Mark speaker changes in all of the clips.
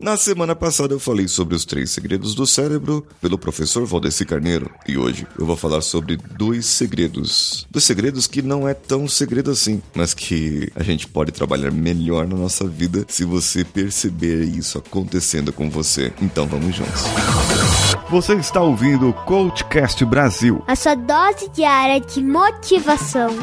Speaker 1: Na semana passada eu falei sobre os três segredos do cérebro pelo professor Valdeci Carneiro e hoje eu vou falar sobre dois segredos. Dois segredos que não é tão segredo assim, mas que a gente pode trabalhar melhor na nossa vida se você perceber isso acontecendo com você. Então vamos juntos. Você está ouvindo o Coachcast Brasil.
Speaker 2: A sua dose diária de motivação.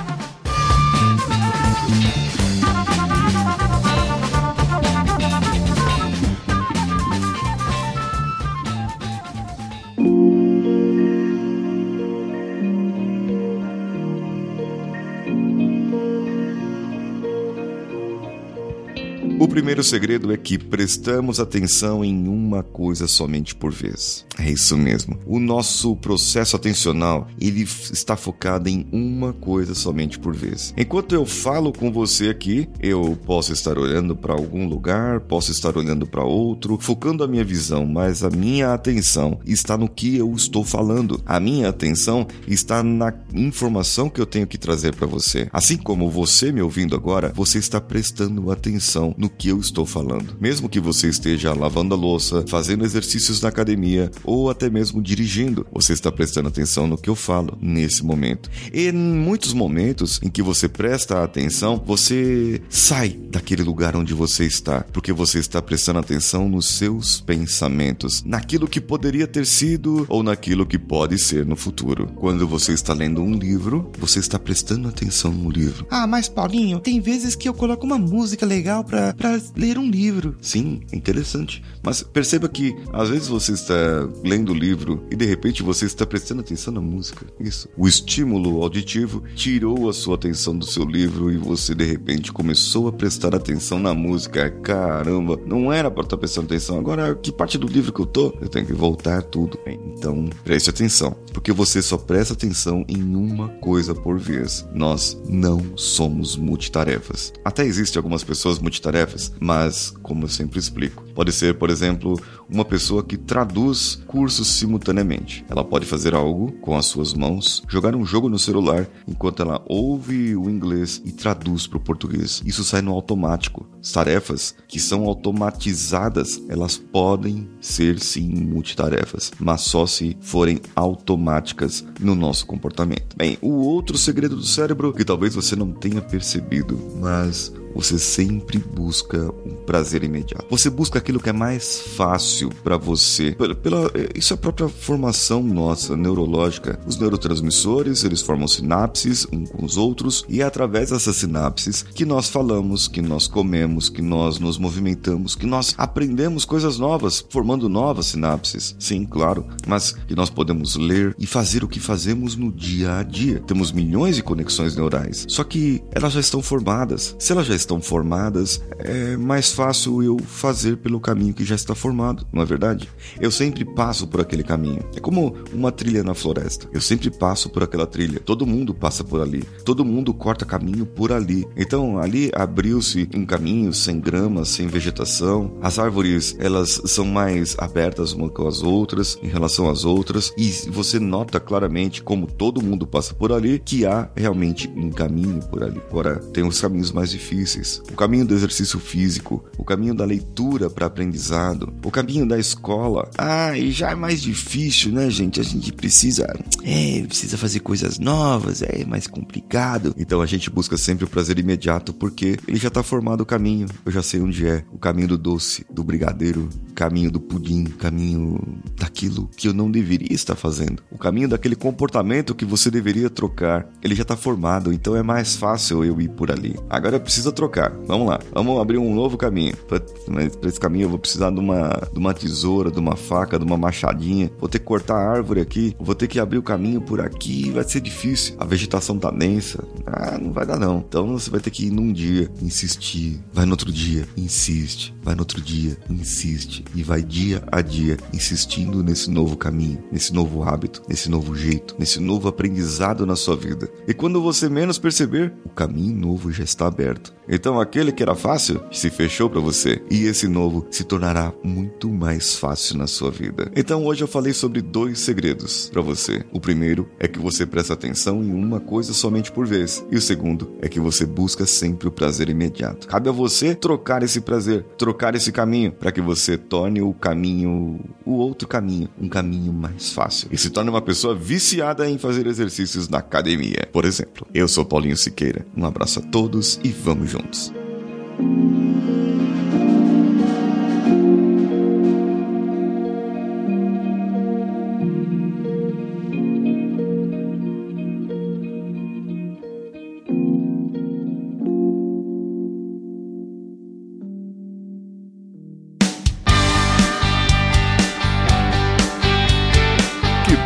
Speaker 1: O primeiro segredo é que prestamos atenção em uma coisa somente por vez. É isso mesmo. O nosso processo atencional, ele está focado em uma coisa somente por vez. Enquanto eu falo com você aqui, eu posso estar olhando para algum lugar, posso estar olhando para outro, focando a minha visão, mas a minha atenção está no que eu estou falando. A minha atenção está na informação que eu tenho que trazer para você. Assim como você me ouvindo agora, você está prestando atenção no que eu estou falando. Mesmo que você esteja lavando a louça, fazendo exercícios na academia ou até mesmo dirigindo, você está prestando atenção no que eu falo nesse momento. E em muitos momentos em que você presta atenção, você sai daquele lugar onde você está, porque você está prestando atenção nos seus pensamentos, naquilo que poderia ter sido ou naquilo que pode ser no futuro. Quando você está lendo um livro, você está prestando atenção no livro.
Speaker 3: Ah, mas Paulinho, tem vezes que eu coloco uma música legal pra, pra ler um livro.
Speaker 1: Sim, interessante. Mas perceba que às vezes você está lendo o livro e de repente você está prestando atenção na música. Isso. O estímulo auditivo tirou a sua atenção do seu livro e você de repente começou a prestar atenção na música. Caramba, não era para estar prestando atenção. Agora, que parte do livro que eu tô? Eu tenho que voltar tudo. Então, preste atenção, porque você só presta atenção em uma coisa por vez. Nós não somos multitarefas. Até existem algumas pessoas multitarefas, mas como eu sempre explico, pode ser, por exemplo, uma pessoa que traduz cursos simultaneamente. Ela pode fazer algo com as suas mãos, jogar um jogo no celular enquanto ela ouve o inglês e traduz para o português. Isso sai no automático. Tarefas que são automatizadas, elas podem ser sim multitarefas, mas só se forem automáticas no nosso comportamento. Bem, o outro segredo do cérebro que talvez você não tenha percebido, mas você sempre busca um prazer imediato. Você busca aquilo que é mais fácil para você. Pela, pela, isso é a própria formação nossa neurológica. Os neurotransmissores, eles formam sinapses uns com os outros e é através dessas sinapses que nós falamos, que nós comemos, que nós nos movimentamos, que nós aprendemos coisas novas, formando novas sinapses. Sim, claro, mas que nós podemos ler e fazer o que fazemos no dia a dia. Temos milhões de conexões neurais, só que elas já estão formadas. Se elas já estão estão formadas, é mais fácil eu fazer pelo caminho que já está formado, não é verdade? Eu sempre passo por aquele caminho. É como uma trilha na floresta. Eu sempre passo por aquela trilha. Todo mundo passa por ali. Todo mundo corta caminho por ali. Então ali abriu-se um caminho sem grama, sem vegetação. As árvores, elas são mais abertas umas com as outras em relação às outras e você nota claramente como todo mundo passa por ali que há realmente um caminho por ali. Agora tem os caminhos mais difíceis o caminho do exercício físico, o caminho da leitura para aprendizado, o caminho da escola. Ah, e já é mais difícil, né, gente? A gente precisa, é, precisa fazer coisas novas, é mais complicado. Então a gente busca sempre o prazer imediato porque ele já tá formado o caminho. Eu já sei onde é, o caminho do doce, do brigadeiro, caminho do pudim, caminho daquilo que eu não deveria estar fazendo. O caminho daquele comportamento que você deveria trocar. Ele já tá formado, então é mais fácil eu ir por ali. Agora eu preciso trocar. Vamos lá, vamos abrir um novo caminho. Mas para esse caminho eu vou precisar de uma, de uma tesoura, de uma faca, de uma machadinha. Vou ter que cortar a árvore aqui, vou ter que abrir o caminho por aqui, vai ser difícil. A vegetação tá densa. Ah, não vai dar não. Então você vai ter que ir num dia, insistir. Vai no outro dia, insiste. Vai no outro dia, insiste. E vai dia a dia insistindo nesse novo caminho, nesse novo hábito, nesse novo jeito, nesse novo aprendizado na sua vida. E quando você menos perceber, o caminho novo já está aberto Então aquele que era fácil se fechou para você e esse novo se tornará muito mais fácil na sua vida. Então hoje eu falei sobre dois segredos para você. O primeiro é que você presta atenção em uma coisa somente por vez e o segundo é que você busca sempre o prazer imediato. Cabe a você trocar esse prazer, trocar esse caminho para que você torne o caminho, o outro caminho, um caminho mais fácil e se torne uma pessoa viciada em fazer exercícios na academia. Por exemplo, eu sou Paulinho Siqueira. Um abraço a todos e vamos juntos. Que